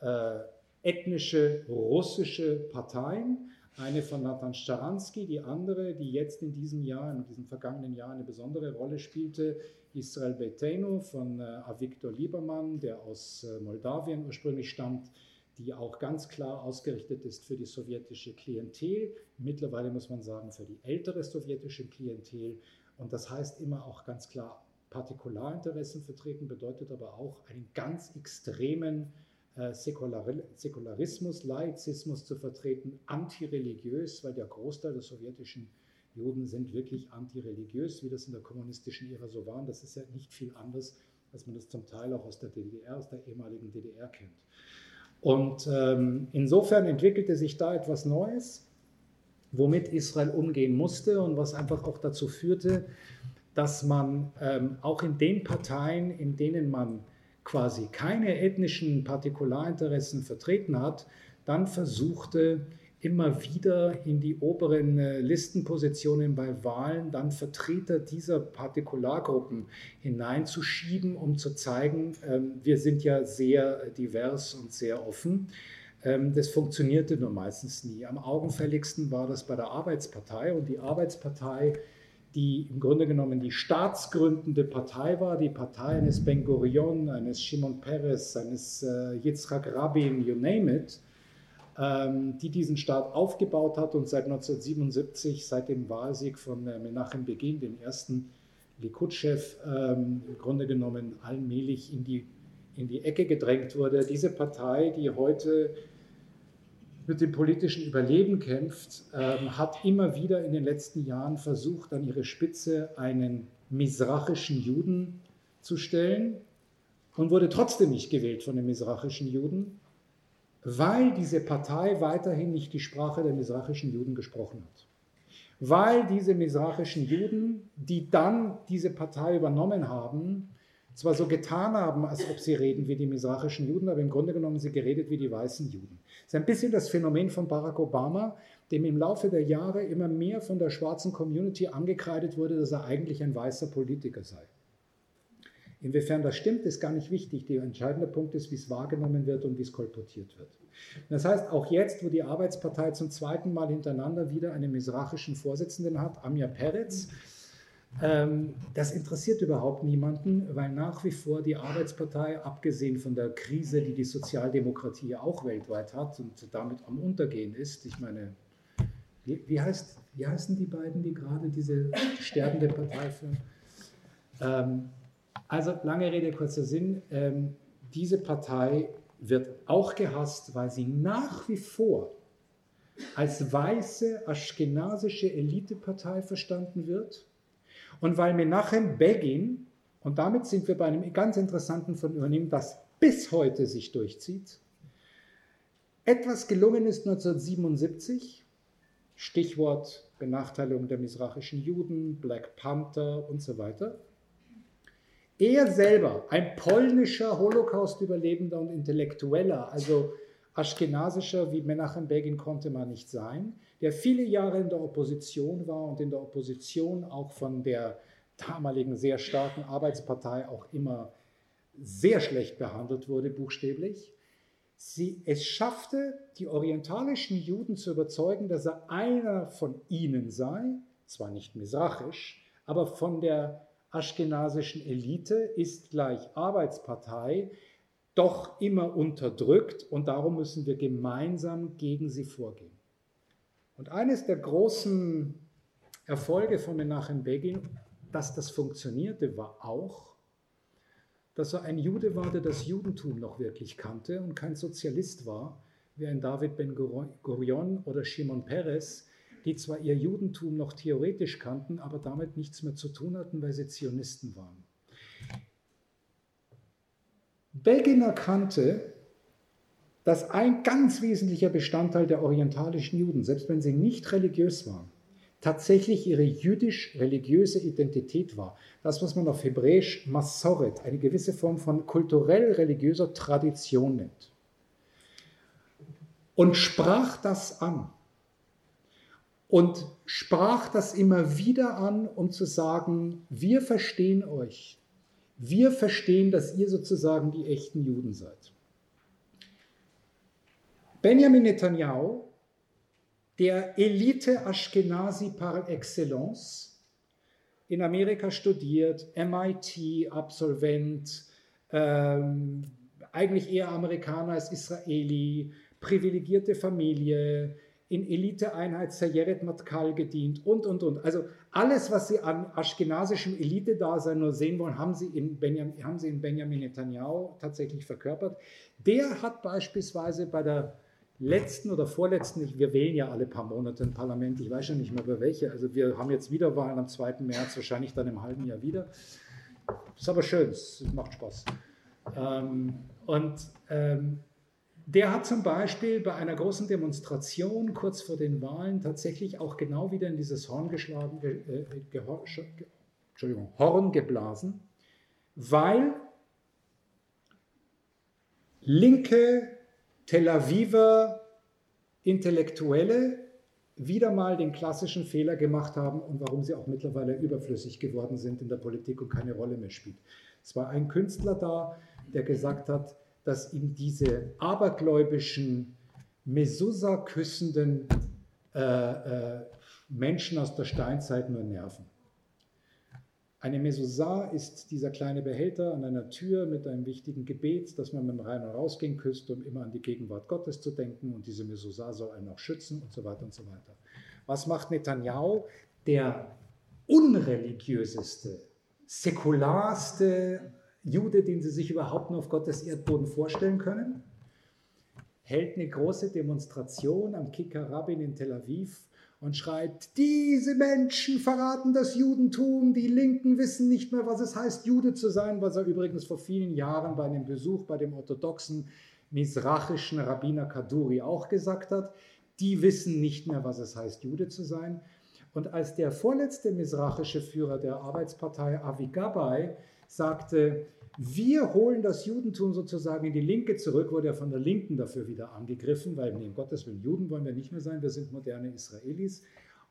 äh, ethnische russische Parteien eine von Nathan Staransky, die andere, die jetzt in diesem Jahr, in diesem vergangenen Jahr eine besondere Rolle spielte, Israel Beitenu von äh, Avigdor Liebermann, der aus äh, Moldawien ursprünglich stammt, die auch ganz klar ausgerichtet ist für die sowjetische Klientel, mittlerweile muss man sagen für die ältere sowjetische Klientel. Und das heißt immer auch ganz klar Partikularinteressen vertreten, bedeutet aber auch einen ganz extremen Säkularismus, Laizismus zu vertreten, antireligiös, weil der Großteil der sowjetischen Juden sind wirklich antireligiös, wie das in der kommunistischen Ära so war. das ist ja nicht viel anders, als man das zum Teil auch aus der DDR, aus der ehemaligen DDR kennt. Und ähm, insofern entwickelte sich da etwas Neues, womit Israel umgehen musste und was einfach auch dazu führte, dass man ähm, auch in den Parteien, in denen man quasi keine ethnischen Partikularinteressen vertreten hat, dann versuchte immer wieder in die oberen äh, Listenpositionen bei Wahlen dann Vertreter dieser Partikulargruppen hineinzuschieben, um zu zeigen, ähm, wir sind ja sehr divers und sehr offen. Ähm, das funktionierte nur meistens nie. Am augenfälligsten war das bei der Arbeitspartei und die Arbeitspartei die im Grunde genommen die staatsgründende Partei war, die Partei eines Ben Gurion, eines Shimon Peres, eines äh, Yitzhak Rabin, you name it, ähm, die diesen Staat aufgebaut hat und seit 1977, seit dem Wahlsieg von äh, Menachem Begin, dem ersten Likud-Chef, ähm, im Grunde genommen allmählich in die, in die Ecke gedrängt wurde. Diese Partei, die heute mit dem politischen Überleben kämpft, ähm, hat immer wieder in den letzten Jahren versucht, an ihre Spitze einen misrachischen Juden zu stellen und wurde trotzdem nicht gewählt von den misrachischen Juden, weil diese Partei weiterhin nicht die Sprache der misrachischen Juden gesprochen hat. Weil diese misrachischen Juden, die dann diese Partei übernommen haben, zwar so getan haben, als ob sie reden wie die misrachischen Juden, aber im Grunde genommen sie geredet wie die weißen Juden. Das ist ein bisschen das Phänomen von Barack Obama, dem im Laufe der Jahre immer mehr von der schwarzen Community angekreidet wurde, dass er eigentlich ein weißer Politiker sei. Inwiefern das stimmt, ist gar nicht wichtig. Der entscheidende Punkt ist, wie es wahrgenommen wird und wie es kolportiert wird. Das heißt, auch jetzt, wo die Arbeitspartei zum zweiten Mal hintereinander wieder einen misrachischen Vorsitzenden hat, Amir Peretz, das interessiert überhaupt niemanden, weil nach wie vor die Arbeitspartei, abgesehen von der Krise, die die Sozialdemokratie auch weltweit hat und damit am Untergehen ist, ich meine, wie, wie, heißt, wie heißen die beiden, die gerade diese sterbende Partei führen? Ähm, also lange Rede, kurzer Sinn, ähm, diese Partei wird auch gehasst, weil sie nach wie vor als weiße aschkenasische Elitepartei verstanden wird und weil Menachem Begin, und damit sind wir bei einem ganz interessanten Unternehmen, das bis heute sich durchzieht, etwas gelungen ist 1977, Stichwort Benachteiligung der misrachischen Juden, Black Panther und so weiter. Er selber, ein polnischer Holocaust-Überlebender und Intellektueller, also Aschkenasischer wie Menachem Begin konnte man nicht sein, der viele Jahre in der Opposition war und in der Opposition auch von der damaligen sehr starken Arbeitspartei auch immer sehr schlecht behandelt wurde, buchstäblich. Sie, es schaffte, die orientalischen Juden zu überzeugen, dass er einer von ihnen sei, zwar nicht misrachisch, aber von der aschkenasischen Elite ist gleich Arbeitspartei, doch immer unterdrückt und darum müssen wir gemeinsam gegen sie vorgehen. Und eines der großen Erfolge von Menachem Begin, dass das funktionierte, war auch, dass er ein Jude war, der das Judentum noch wirklich kannte und kein Sozialist war, wie ein David Ben Gurion oder Shimon Peres, die zwar ihr Judentum noch theoretisch kannten, aber damit nichts mehr zu tun hatten, weil sie Zionisten waren. Begin erkannte, dass ein ganz wesentlicher Bestandteil der orientalischen Juden, selbst wenn sie nicht religiös waren, tatsächlich ihre jüdisch-religiöse Identität war. Das, was man auf Hebräisch Masoret, eine gewisse Form von kulturell-religiöser Tradition nennt. Und sprach das an. Und sprach das immer wieder an, um zu sagen, wir verstehen euch. Wir verstehen, dass ihr sozusagen die echten Juden seid. Benjamin Netanyahu, der Elite Ashkenazi par excellence, in Amerika studiert, MIT-Absolvent, ähm, eigentlich eher Amerikaner als Israeli, privilegierte Familie, in Eliteeinheit Sayeret Matkal gedient und, und, und. Also alles, was Sie an aschkenasischem Elite-Dasein nur sehen wollen, haben Sie, in Benjamin, haben Sie in Benjamin Netanyahu tatsächlich verkörpert. Der hat beispielsweise bei der letzten oder vorletzten, wir wählen ja alle paar Monate ein Parlament, ich weiß schon nicht mehr über welche, also wir haben jetzt wieder Wahlen am 2. März, wahrscheinlich dann im halben Jahr wieder. Ist aber schön, es macht Spaß. Ähm, und ähm, der hat zum Beispiel bei einer großen Demonstration kurz vor den Wahlen tatsächlich auch genau wieder in dieses Horn geschlagen, äh, Entschuldigung, Horn geblasen, weil linke Tel Aviver Intellektuelle wieder mal den klassischen Fehler gemacht haben und warum sie auch mittlerweile überflüssig geworden sind in der Politik und keine Rolle mehr spielt. Es war ein Künstler da, der gesagt hat, dass ihm diese abergläubischen, Mesusa küssenden äh, äh, Menschen aus der Steinzeit nur nerven. Eine Mezuzah ist dieser kleine Behälter an einer Tür mit einem wichtigen Gebet, das man mit dem Rein- und Rausgehen küsst, um immer an die Gegenwart Gottes zu denken. Und diese Mezuzah soll einen auch schützen und so weiter und so weiter. Was macht Netanyahu? Der unreligiöseste, säkularste Jude, den sie sich überhaupt nur auf Gottes Erdboden vorstellen können, hält eine große Demonstration am Kikar Rabin in Tel Aviv und schreibt, diese Menschen verraten das Judentum, die Linken wissen nicht mehr, was es heißt, Jude zu sein, was er übrigens vor vielen Jahren bei einem Besuch bei dem orthodoxen misrachischen Rabbiner Kaduri auch gesagt hat. Die wissen nicht mehr, was es heißt, Jude zu sein. Und als der vorletzte misrachische Führer der Arbeitspartei Avi Gabay sagte, wir holen das Judentum sozusagen in die Linke zurück, wurde er von der Linken dafür wieder angegriffen, weil nee, um Gottes Willen, Juden wollen wir nicht mehr sein, wir sind moderne Israelis.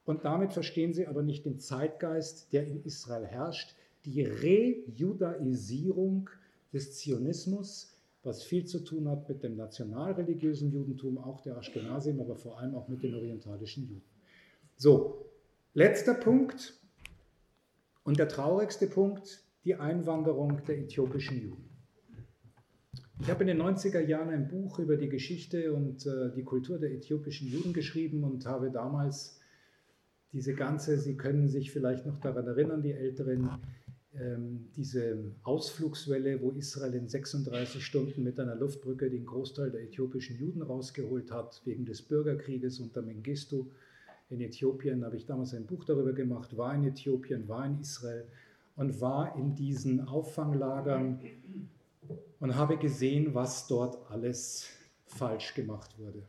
Und damit verstehen sie aber nicht den Zeitgeist, der in Israel herrscht, die Rejudaisierung des Zionismus, was viel zu tun hat mit dem nationalreligiösen Judentum, auch der Ashkenazim, aber vor allem auch mit den orientalischen Juden. So, letzter Punkt und der traurigste Punkt, die Einwanderung der äthiopischen Juden. Ich habe in den 90er Jahren ein Buch über die Geschichte und äh, die Kultur der äthiopischen Juden geschrieben und habe damals diese ganze, Sie können sich vielleicht noch daran erinnern, die Älteren, ähm, diese Ausflugswelle, wo Israel in 36 Stunden mit einer Luftbrücke den Großteil der äthiopischen Juden rausgeholt hat, wegen des Bürgerkrieges unter Mengistu in Äthiopien, habe ich damals ein Buch darüber gemacht, war in Äthiopien, war in Israel und war in diesen Auffanglagern und habe gesehen, was dort alles falsch gemacht wurde.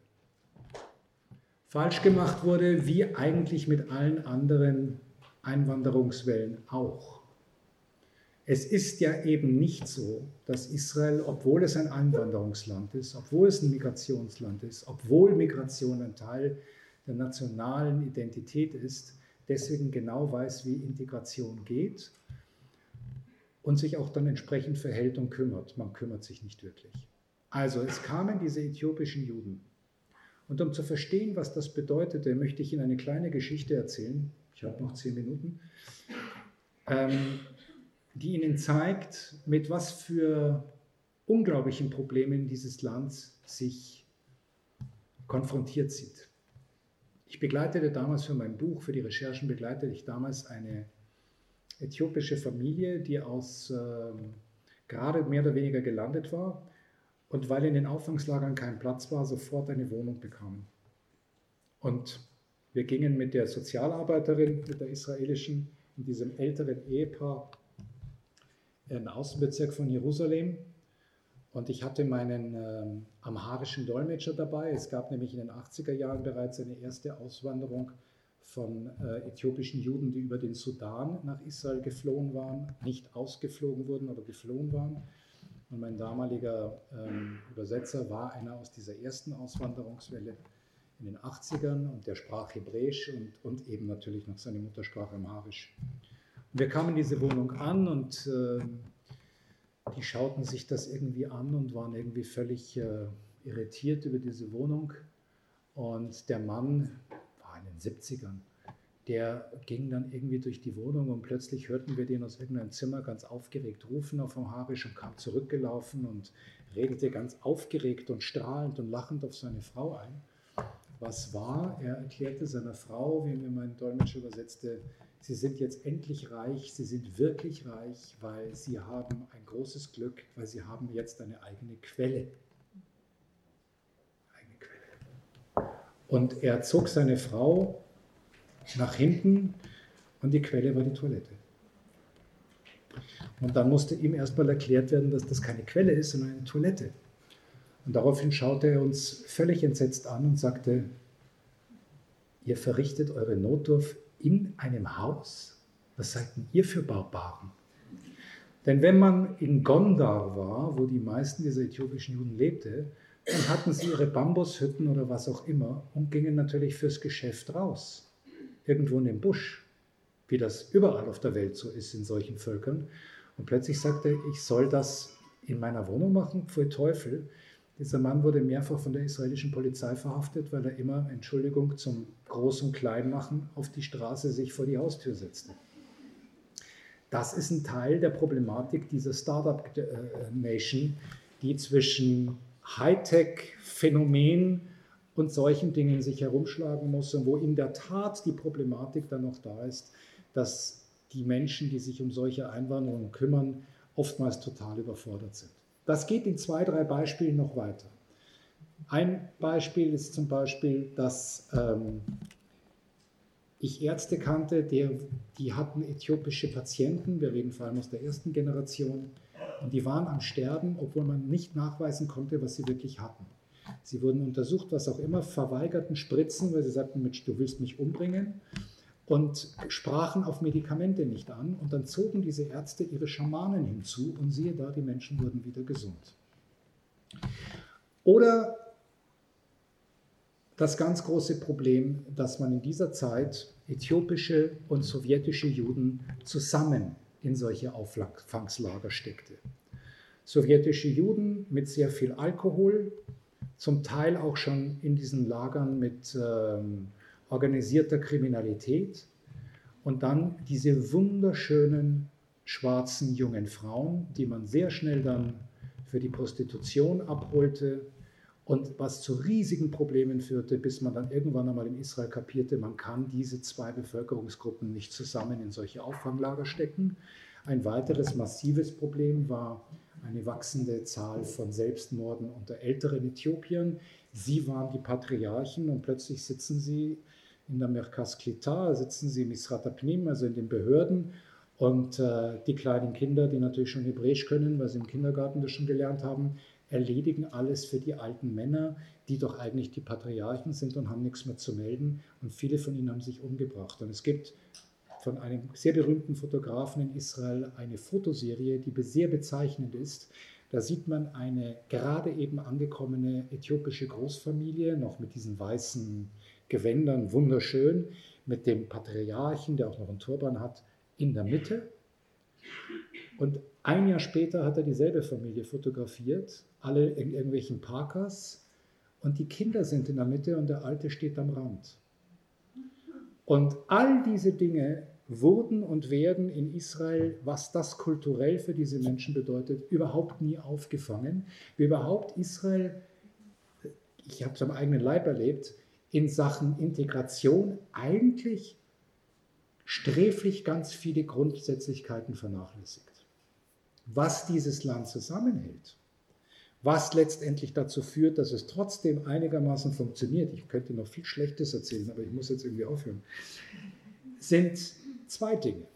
Falsch gemacht wurde, wie eigentlich mit allen anderen Einwanderungswellen auch. Es ist ja eben nicht so, dass Israel, obwohl es ein Einwanderungsland ist, obwohl es ein Migrationsland ist, obwohl Migration ein Teil der nationalen Identität ist, deswegen genau weiß, wie Integration geht und sich auch dann entsprechend verhält und kümmert. Man kümmert sich nicht wirklich. Also es kamen diese äthiopischen Juden. Und um zu verstehen, was das bedeutete, möchte ich Ihnen eine kleine Geschichte erzählen. Ich habe noch zehn Minuten. Ähm, die Ihnen zeigt, mit was für unglaublichen Problemen dieses Land sich konfrontiert sieht. Ich begleitete damals für mein Buch, für die Recherchen begleitete ich damals eine äthiopische Familie, die aus äh, gerade mehr oder weniger gelandet war und weil in den Auffangslagern kein Platz war, sofort eine Wohnung bekam. Und wir gingen mit der Sozialarbeiterin, mit der israelischen, in diesem älteren Ehepaar im Außenbezirk von Jerusalem und ich hatte meinen ähm, amharischen Dolmetscher dabei. Es gab nämlich in den 80er Jahren bereits eine erste Auswanderung von äh, äthiopischen Juden, die über den Sudan nach Israel geflohen waren, nicht ausgeflogen wurden, aber geflohen waren. Und mein damaliger ähm, Übersetzer war einer aus dieser ersten Auswanderungswelle in den 80ern und der sprach Hebräisch und, und eben natürlich noch seine Muttersprache Amharisch. Und wir kamen diese Wohnung an und äh, die schauten sich das irgendwie an und waren irgendwie völlig äh, irritiert über diese Wohnung. Und der Mann war in den 70ern. Der ging dann irgendwie durch die Wohnung und plötzlich hörten wir den aus irgendeinem Zimmer ganz aufgeregt rufen auf Harisch und kam zurückgelaufen und redete ganz aufgeregt und strahlend und lachend auf seine Frau ein. Was war? Er erklärte seiner Frau, wie mir mein Dolmetscher übersetzte, Sie sind jetzt endlich reich, Sie sind wirklich reich, weil Sie haben ein großes Glück, weil Sie haben jetzt eine eigene Quelle. Eigene Quelle. Und er zog seine Frau nach hinten und die Quelle war die Toilette. Und dann musste ihm erstmal erklärt werden, dass das keine Quelle ist, sondern eine Toilette. Und daraufhin schaute er uns völlig entsetzt an und sagte, ihr verrichtet eure Notdurft in einem Haus? Was seid denn ihr für Barbaren? Denn wenn man in Gondar war, wo die meisten dieser äthiopischen Juden lebte, dann hatten sie ihre Bambushütten oder was auch immer und gingen natürlich fürs Geschäft raus. Irgendwo in den Busch, wie das überall auf der Welt so ist in solchen Völkern. Und plötzlich sagte er, ich soll das in meiner Wohnung machen, pfui Teufel. Dieser Mann wurde mehrfach von der israelischen Polizei verhaftet, weil er immer, Entschuldigung, zum Groß- und Kleinmachen auf die Straße sich vor die Haustür setzte. Das ist ein Teil der Problematik dieser Startup-Nation, die zwischen Hightech-Phänomen und solchen Dingen sich herumschlagen muss und wo in der Tat die Problematik dann noch da ist, dass die Menschen, die sich um solche Einwanderungen kümmern, oftmals total überfordert sind. Das geht in zwei, drei Beispielen noch weiter. Ein Beispiel ist zum Beispiel, dass ähm, ich Ärzte kannte, der, die hatten äthiopische Patienten, wir reden vor allem aus der ersten Generation, und die waren am Sterben, obwohl man nicht nachweisen konnte, was sie wirklich hatten. Sie wurden untersucht, was auch immer, verweigerten Spritzen, weil sie sagten, Mensch, du willst mich umbringen und sprachen auf Medikamente nicht an. Und dann zogen diese Ärzte ihre Schamanen hinzu und siehe da, die Menschen wurden wieder gesund. Oder das ganz große Problem, dass man in dieser Zeit äthiopische und sowjetische Juden zusammen in solche Auffangslager steckte. Sowjetische Juden mit sehr viel Alkohol, zum Teil auch schon in diesen Lagern mit ähm, organisierter Kriminalität und dann diese wunderschönen schwarzen jungen Frauen, die man sehr schnell dann für die Prostitution abholte und was zu riesigen Problemen führte, bis man dann irgendwann einmal in Israel kapierte, man kann diese zwei Bevölkerungsgruppen nicht zusammen in solche Auffanglager stecken. Ein weiteres massives Problem war eine wachsende Zahl von Selbstmorden unter älteren Äthiopiern. Sie waren die Patriarchen und plötzlich sitzen sie in der Merkas Klita, sitzen sie im Misrat also in den Behörden. Und äh, die kleinen Kinder, die natürlich schon Hebräisch können, weil sie im Kindergarten das schon gelernt haben, erledigen alles für die alten Männer, die doch eigentlich die Patriarchen sind und haben nichts mehr zu melden. Und viele von ihnen haben sich umgebracht. Und es gibt von einem sehr berühmten Fotografen in Israel eine Fotoserie, die sehr bezeichnend ist. Da sieht man eine gerade eben angekommene äthiopische Großfamilie, noch mit diesen weißen Gewändern, wunderschön, mit dem Patriarchen, der auch noch einen Turban hat, in der Mitte. Und ein Jahr später hat er dieselbe Familie fotografiert, alle in irgendwelchen Parkers. Und die Kinder sind in der Mitte und der Alte steht am Rand. Und all diese Dinge wurden und werden in Israel, was das kulturell für diese Menschen bedeutet, überhaupt nie aufgefangen. Wie überhaupt Israel, ich habe es am eigenen Leib erlebt, in Sachen Integration eigentlich sträflich ganz viele Grundsätzlichkeiten vernachlässigt. Was dieses Land zusammenhält, was letztendlich dazu führt, dass es trotzdem einigermaßen funktioniert, ich könnte noch viel Schlechtes erzählen, aber ich muss jetzt irgendwie aufhören, sind zwei Dinge.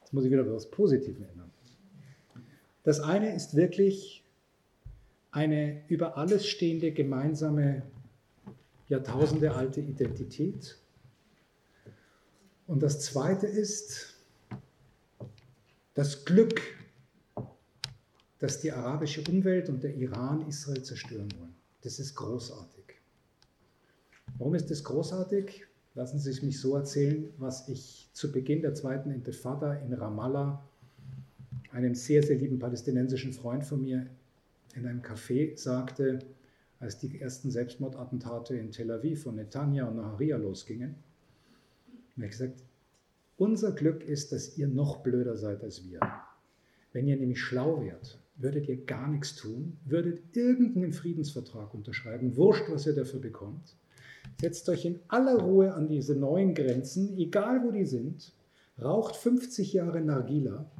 Jetzt muss ich wieder etwas Positives ändern. Das eine ist wirklich eine über alles stehende gemeinsame Jahrtausende alte Identität. Und das zweite ist das Glück, dass die arabische Umwelt und der Iran Israel zerstören wollen. Das ist großartig. Warum ist das großartig? Lassen Sie es mich so erzählen, was ich zu Beginn der zweiten Intifada in Ramallah einem sehr, sehr lieben palästinensischen Freund von mir in einem Café sagte, als die ersten Selbstmordattentate in Tel Aviv von Netanya und Naharia losgingen. Und hat gesagt, unser Glück ist, dass ihr noch blöder seid als wir. Wenn ihr nämlich schlau wärt, würdet ihr gar nichts tun, würdet irgendeinen Friedensvertrag unterschreiben, wurscht, was ihr dafür bekommt, setzt euch in aller Ruhe an diese neuen Grenzen, egal wo die sind, raucht 50 Jahre Nargila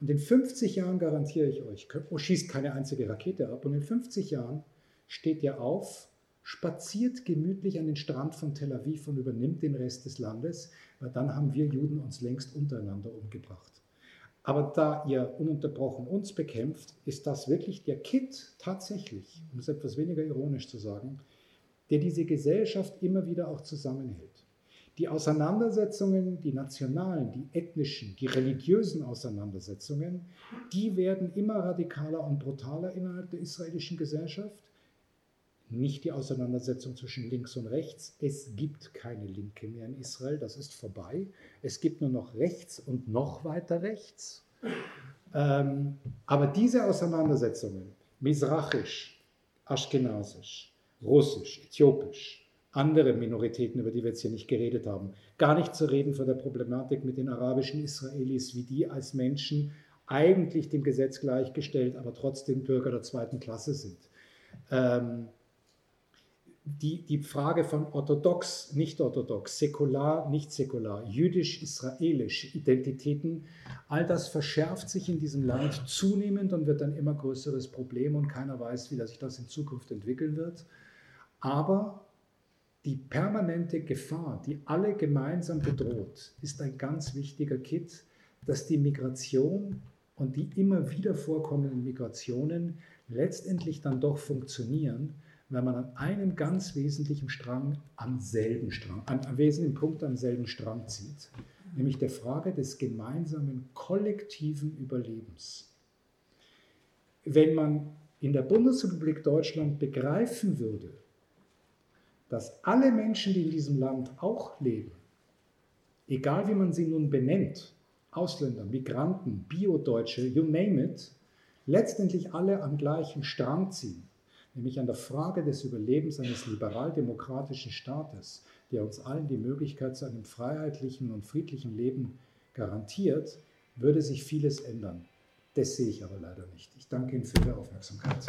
und in 50 Jahren garantiere ich euch, schießt keine einzige Rakete ab und in 50 Jahren steht ihr auf, spaziert gemütlich an den Strand von Tel Aviv und übernimmt den Rest des Landes, weil dann haben wir Juden uns längst untereinander umgebracht. Aber da ihr ununterbrochen uns bekämpft, ist das wirklich der Kit tatsächlich, um es etwas weniger ironisch zu sagen, der diese Gesellschaft immer wieder auch zusammenhält. Die Auseinandersetzungen, die nationalen, die ethnischen, die religiösen Auseinandersetzungen, die werden immer radikaler und brutaler innerhalb der israelischen Gesellschaft. Nicht die Auseinandersetzung zwischen links und rechts. Es gibt keine Linke mehr in Israel, das ist vorbei. Es gibt nur noch rechts und noch weiter rechts. Ähm, aber diese Auseinandersetzungen, Mizrachisch, Aschkenasisch, Russisch, Äthiopisch, andere Minoritäten, über die wir jetzt hier nicht geredet haben, gar nicht zu reden von der Problematik mit den arabischen Israelis, wie die als Menschen eigentlich dem Gesetz gleichgestellt, aber trotzdem Bürger der zweiten Klasse sind. Ähm, die, die Frage von orthodox, nicht orthodox, säkular, nicht säkular, jüdisch, israelisch, Identitäten, all das verschärft sich in diesem Land zunehmend und wird ein immer größeres Problem und keiner weiß, wie sich das in Zukunft entwickeln wird. Aber die permanente Gefahr, die alle gemeinsam bedroht, ist ein ganz wichtiger Kit, dass die Migration und die immer wieder vorkommenden Migrationen letztendlich dann doch funktionieren, wenn man an einem ganz wesentlichen Strang am selben Strang, an einem wesentlichen Punkt am selben Strang zieht, nämlich der Frage des gemeinsamen kollektiven Überlebens. Wenn man in der Bundesrepublik Deutschland begreifen würde, dass alle Menschen, die in diesem Land auch leben, egal wie man sie nun benennt, Ausländer, Migranten, Biodeutsche, you name it, letztendlich alle am gleichen Strang ziehen nämlich an der Frage des Überlebens eines liberal-demokratischen Staates, der uns allen die Möglichkeit zu einem freiheitlichen und friedlichen Leben garantiert, würde sich vieles ändern. Das sehe ich aber leider nicht. Ich danke Ihnen für Ihre Aufmerksamkeit.